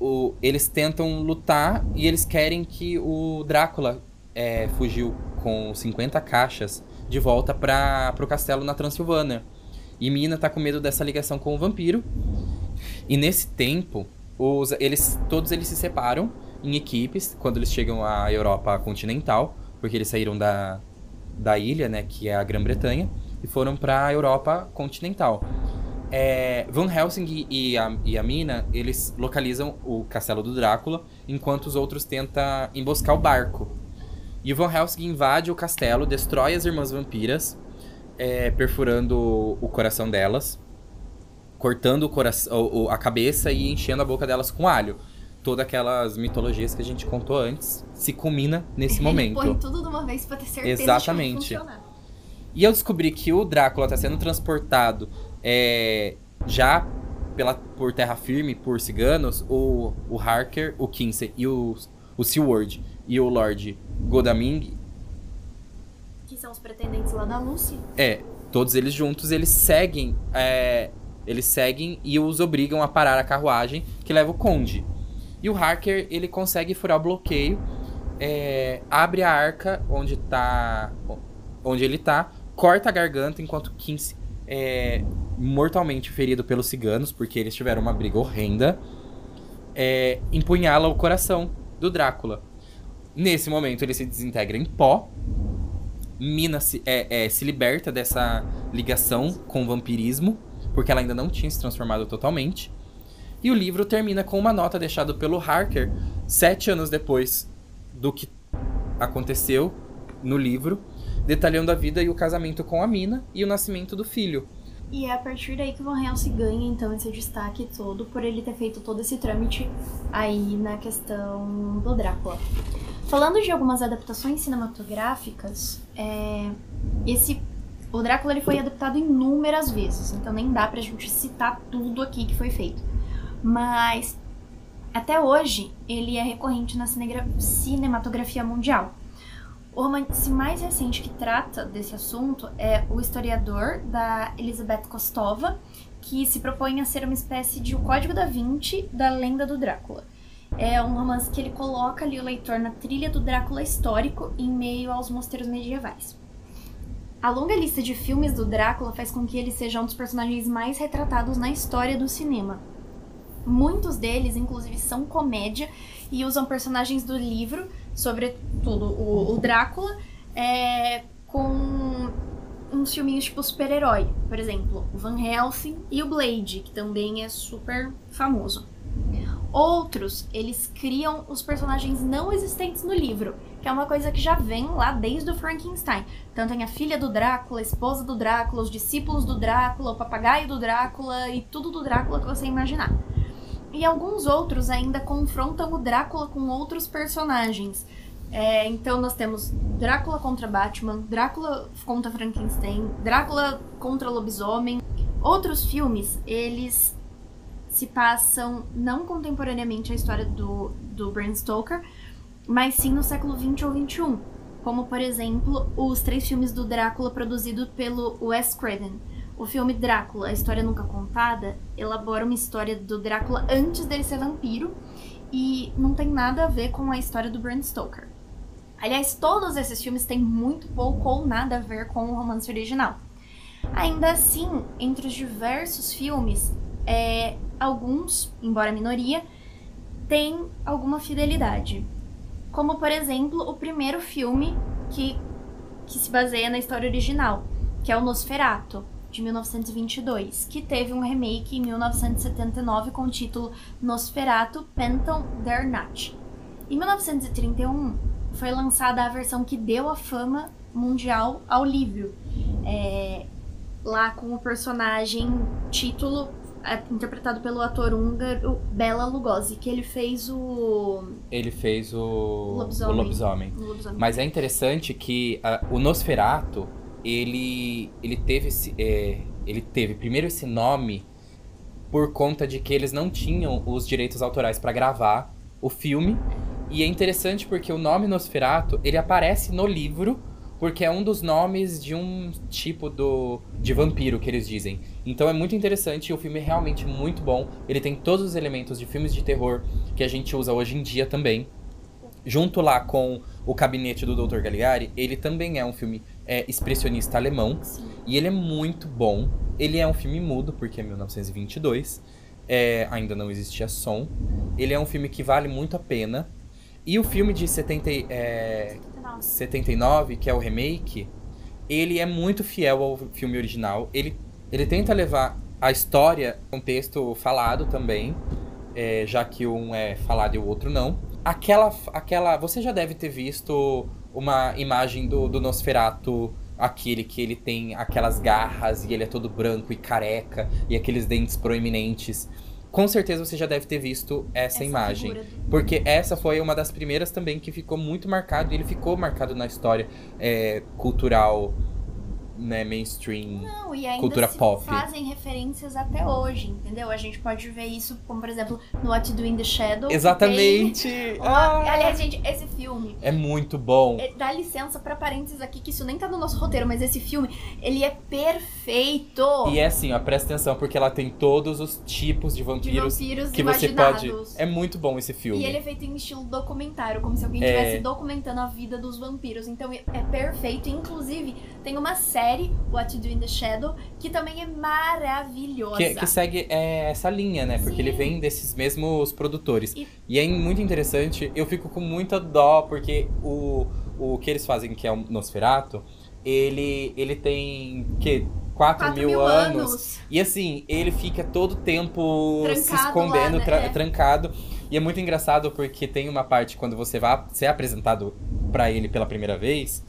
o, eles tentam lutar e eles querem que o Drácula é, fugiu com 50 caixas de volta para o castelo na Transilvânia. E Mina tá com medo dessa ligação com o vampiro. E nesse tempo, os, eles, todos eles se separam em equipes quando eles chegam à Europa continental, porque eles saíram da, da ilha, né, que é a Grã-Bretanha, e foram para a Europa continental. É, Van Helsing e a, e a Mina, eles localizam o castelo do Drácula, enquanto os outros tentam emboscar o barco. E Van Helsing invade o castelo, destrói as irmãs vampiras é, perfurando o coração delas, cortando o coração, a cabeça e enchendo a boca delas com alho. Todas aquelas mitologias que a gente contou antes se culmina nesse Ele momento. Põe tudo de uma vez pra ter certeza Exatamente. que vai funcionar. E eu descobri que o Drácula está sendo transportado é, já pela, por terra firme, por ciganos, o, o Harker, o Kinsey e o, o Seward e o Lord Godalming que são os pretendentes lá da Lucy. É, todos eles juntos, eles seguem. É, eles seguem e os obrigam a parar a carruagem que leva o Conde. E o Harker, ele consegue furar o bloqueio, é, abre a arca onde tá. Onde ele tá, corta a garganta enquanto Kinsey é mortalmente ferido pelos ciganos, porque eles tiveram uma briga horrenda. É, empunhala o coração do Drácula. Nesse momento ele se desintegra em pó Mina se, é, é, se liberta dessa ligação com o vampirismo, porque ela ainda não tinha se transformado totalmente. E o livro termina com uma nota deixada pelo Harker sete anos depois do que aconteceu no livro, detalhando a vida e o casamento com a Mina e o nascimento do filho. E é a partir daí que o Van Helsing ganha, então, esse destaque todo por ele ter feito todo esse trâmite aí na questão do Drácula. Falando de algumas adaptações cinematográficas, é, esse o Drácula ele foi adaptado inúmeras vezes, então nem dá pra gente citar tudo aqui que foi feito. Mas até hoje ele é recorrente na cinematografia mundial. O romance mais recente que trata desse assunto é o historiador da Elizabeth Kostova, que se propõe a ser uma espécie de O Código da Vinci da lenda do Drácula. É um romance que ele coloca ali o leitor na trilha do Drácula histórico em meio aos mosteiros medievais. A longa lista de filmes do Drácula faz com que ele seja um dos personagens mais retratados na história do cinema. Muitos deles, inclusive, são comédia e usam personagens do livro sobretudo o, o Drácula, é, com uns filminhos tipo super-herói. Por exemplo, o Van Helsing e o Blade, que também é super famoso. Outros, eles criam os personagens não existentes no livro, que é uma coisa que já vem lá desde o Frankenstein. Então tem a filha do Drácula, a esposa do Drácula, os discípulos do Drácula, o papagaio do Drácula e tudo do Drácula que você imaginar. E alguns outros ainda confrontam o Drácula com outros personagens. É, então nós temos Drácula contra Batman, Drácula contra Frankenstein, Drácula contra Lobisomem. Outros filmes, eles se passam não contemporaneamente à história do, do Bram Stoker, mas sim no século XX ou XXI. Como, por exemplo, os três filmes do Drácula produzidos pelo Wes Craven. O filme Drácula, a história nunca contada, elabora uma história do Drácula antes dele ser vampiro e não tem nada a ver com a história do Bram Stoker. Aliás, todos esses filmes têm muito pouco ou nada a ver com o romance original. Ainda assim, entre os diversos filmes, é, alguns, embora minoria, têm alguma fidelidade. Como, por exemplo, o primeiro filme que, que se baseia na história original, que é o Nosferatu de 1922, que teve um remake em 1979 com o título Nosferatu Phantom der Nacht. Em 1931, foi lançada a versão que deu a fama mundial ao livro. É, lá com o personagem título é, interpretado pelo ator húngaro Bela Lugosi, que ele fez o. Ele fez o. Lobisomem. O lobisomem. O lobisomem. Mas é interessante que uh, o Nosferato ele, ele teve esse, é, ele teve primeiro esse nome por conta de que eles não tinham os direitos autorais para gravar o filme. E é interessante porque o nome Nosferatu, ele aparece no livro porque é um dos nomes de um tipo do de vampiro que eles dizem. Então é muito interessante, o filme é realmente muito bom. Ele tem todos os elementos de filmes de terror que a gente usa hoje em dia também. Junto lá com o Gabinete do Dr. Caligari, ele também é um filme é, expressionista alemão. Sim. E ele é muito bom. Ele é um filme mudo, porque é 1922. É, ainda não existia som. Ele é um filme que vale muito a pena. E o filme de 70, é, 79, que é o remake, ele é muito fiel ao filme original. Ele, ele tenta levar a história, contexto falado também, é, já que um é falado e o outro não aquela, aquela. Você já deve ter visto uma imagem do, do Nosferato aquele que ele tem aquelas garras e ele é todo branco e careca e aqueles dentes proeminentes. Com certeza você já deve ter visto essa, essa imagem. Porque essa foi uma das primeiras também que ficou muito marcado e ele ficou marcado na história é, cultural né, mainstream, Não, e ainda cultura pop. fazem referências até hoje, entendeu? A gente pode ver isso, como por exemplo, no What Do in the Shadow. Exatamente! ah. Aliás, gente, esse filme... É muito bom. É, dá licença pra parênteses aqui, que isso nem tá no nosso roteiro, mas esse filme, ele é perfeito! E é assim, ó, presta atenção, porque ela tem todos os tipos de vampiros, de vampiros que imaginados. você pode... É muito bom esse filme. E ele é feito em estilo documentário, como se alguém estivesse é... documentando a vida dos vampiros. Então é perfeito, inclusive tem uma série série What You Do in the Shadow, que também é maravilhosa. Que, que segue é, essa linha, né? Porque Sim. ele vem desses mesmos produtores. E... e... é muito interessante, eu fico com muita dó, porque o, o que eles fazem, que é o Nosferatu, ele, ele tem que 4, mil, mil anos. anos. E assim, ele fica todo tempo trancado se escondendo, lá, né? tra é. trancado. E é muito engraçado porque tem uma parte quando você vai ser apresentado pra ele pela primeira vez,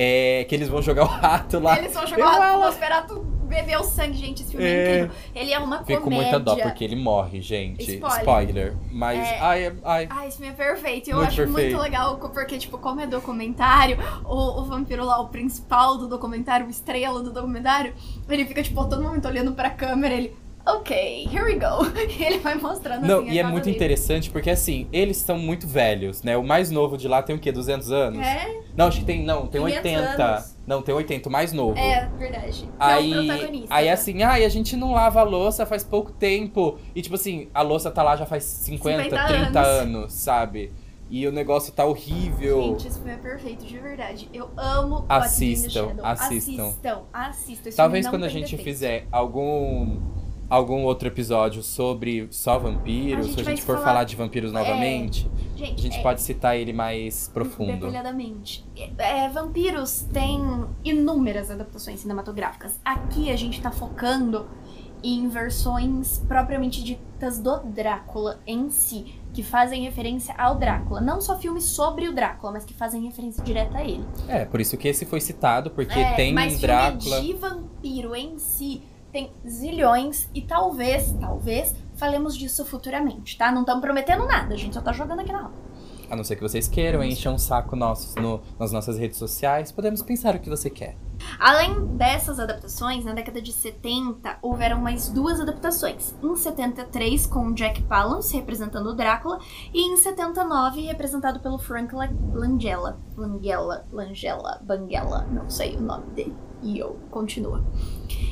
é que eles vão jogar o rato lá. Eles vão jogar o rato, vão esperar tu beber o sangue, gente. Esse filme é, é incrível. Ele é uma Fico comédia. com muita dó, porque ele morre, gente. Spoiler. Spoiler. Mas, é... ai, ai. Ai, esse filme é perfeito. Eu muito acho perfeito. muito legal, porque, tipo, como é documentário, o, o vampiro lá, o principal do documentário, o estrela do documentário, ele fica, tipo, todo momento olhando pra câmera, ele ok, here we go. E ele vai mostrando Não, assim, e é muito dele. interessante porque assim, eles são muito velhos, né? O mais novo de lá tem o quê? 200 anos? É? Não, acho que tem, não, tem 80. Anos. Não, tem 80, o mais novo. É, verdade. Aí, é o protagonista. Aí né? assim, ai, a gente não lava a louça faz pouco tempo. E tipo assim, a louça tá lá já faz 50, 50 30 anos. anos, sabe? E o negócio tá horrível. Gente, esse filme é perfeito, de verdade. Eu amo assistam, assistam, assistam. Assistam, assistam. Talvez quando a gente defeito. fizer algum algum outro episódio sobre só vampiros, se a gente for falar... falar, de vampiros é... novamente, gente, a gente é... pode citar ele mais profundo. Detalhadamente. É, vampiros tem inúmeras adaptações cinematográficas. Aqui a gente tá focando em versões propriamente ditas do Drácula em si, que fazem referência ao Drácula. Não só filmes sobre o Drácula, mas que fazem referência direta a ele. É, por isso que esse foi citado, porque é, tem mas Drácula. de vampiro em si tem zilhões e talvez, talvez, falemos disso futuramente, tá? Não estamos prometendo nada, a gente só tá jogando aqui na roda. A não ser que vocês queiram, encham um saco nossos no, nas nossas redes sociais, podemos pensar o que você quer. Além dessas adaptações, na década de 70 houveram mais duas adaptações. Em 73, com Jack Palance representando o Drácula, e em 79, representado pelo Frank Langella. Langella, Langella, Banguela, não sei o nome dele. E eu, continua.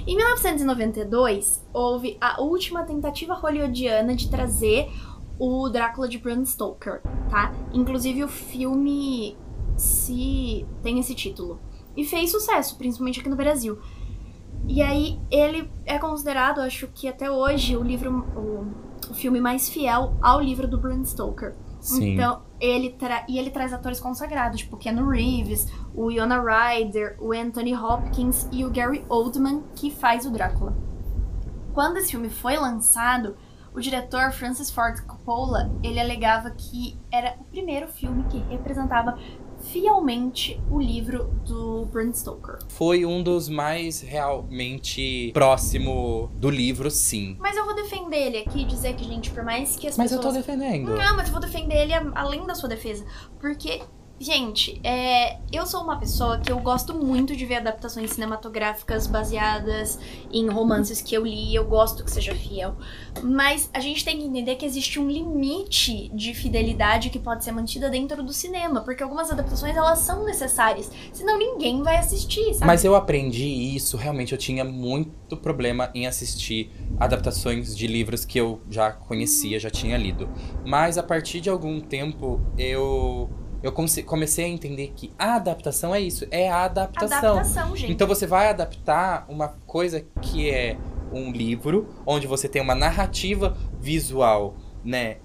Em 1992, houve a última tentativa hollywoodiana de trazer o Drácula de Bram Stoker, tá? Inclusive o filme se tem esse título. E fez sucesso, principalmente aqui no Brasil. E aí ele é considerado, acho que até hoje, o livro o, o filme mais fiel ao livro do Bram Stoker. Sim. Então, ele tra... e ele traz atores consagrados, tipo Keanu Reeves, o Iona Ryder, o Anthony Hopkins e o Gary Oldman, que faz o Drácula. Quando esse filme foi lançado, o diretor Francis Ford Coppola, ele alegava que era o primeiro filme que representava fielmente o livro do Bram Stoker. Foi um dos mais realmente próximo do livro, sim. Mas eu vou defender ele aqui, dizer que, gente, por mais que as mas pessoas... Mas eu tô defendendo. Não, mas eu vou defender ele além da sua defesa. Porque Gente, é, eu sou uma pessoa que eu gosto muito de ver adaptações cinematográficas baseadas em romances que eu li, eu gosto que seja fiel. Mas a gente tem que entender que existe um limite de fidelidade que pode ser mantida dentro do cinema, porque algumas adaptações elas são necessárias, senão ninguém vai assistir, sabe? Mas eu aprendi isso, realmente eu tinha muito problema em assistir adaptações de livros que eu já conhecia, já tinha lido. Mas a partir de algum tempo eu eu comecei a entender que a adaptação é isso, é a adaptação. Adaptação, gente. Então você vai adaptar uma coisa que é um livro, onde você tem uma narrativa visual, né?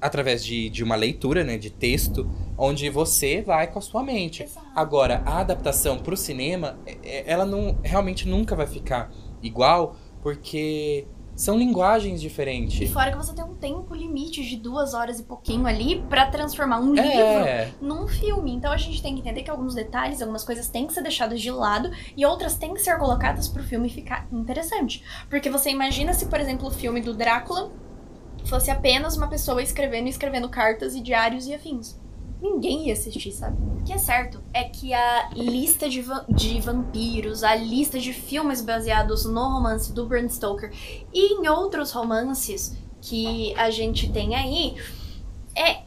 Através de, de uma leitura, né? De texto, onde você vai com a sua mente. Exato. Agora, a adaptação para o cinema, é, é, ela não realmente nunca vai ficar igual, porque são linguagens diferentes. E fora que você tem um tempo limite de duas horas e pouquinho ali para transformar um é. livro num filme. Então a gente tem que entender que alguns detalhes, algumas coisas têm que ser deixadas de lado e outras têm que ser colocadas pro filme ficar interessante. Porque você imagina se, por exemplo, o filme do Drácula fosse apenas uma pessoa escrevendo e escrevendo cartas e diários e afins ninguém ia assistir, sabe? O que é certo é que a lista de, va de vampiros, a lista de filmes baseados no romance do Bram Stoker e em outros romances que a gente tem aí é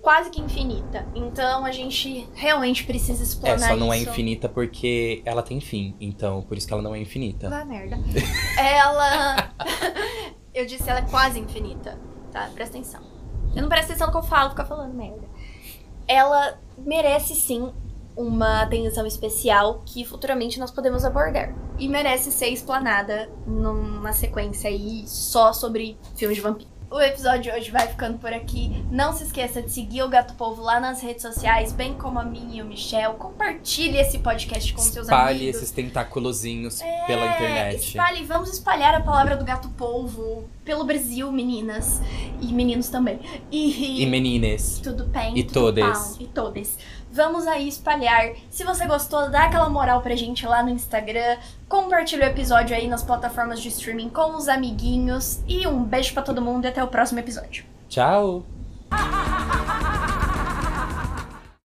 quase que infinita. Então a gente realmente precisa explorar isso. É, só não isso. é infinita porque ela tem fim. Então, por isso que ela não é infinita. Vai merda. ela. eu disse ela é quase infinita. Tá? Presta atenção. Eu não presto atenção no que eu falo, fica falando merda ela merece sim uma atenção especial que futuramente nós podemos abordar. E merece ser explanada numa sequência aí só sobre filmes de vampiro. O episódio de hoje vai ficando por aqui. Não se esqueça de seguir o Gato Povo lá nas redes sociais, bem como a mim e o Michel. Compartilhe esse podcast com seus Espalhe amigos. esses tentáculozinhos pela É, internet. Espalhe, vamos espalhar a palavra do Gato Polvo pelo Brasil, meninas. E meninos também. E, E menines. tudo bem. E tudo todes. pau, E todes. Vamos aí espalhar. Se você gostou, dá aquela moral pra gente lá no Instagram. Compartilha o episódio aí nas plataformas de streaming com os amiguinhos. E um beijo pra todo mundo e até o próximo episódio. Tchau!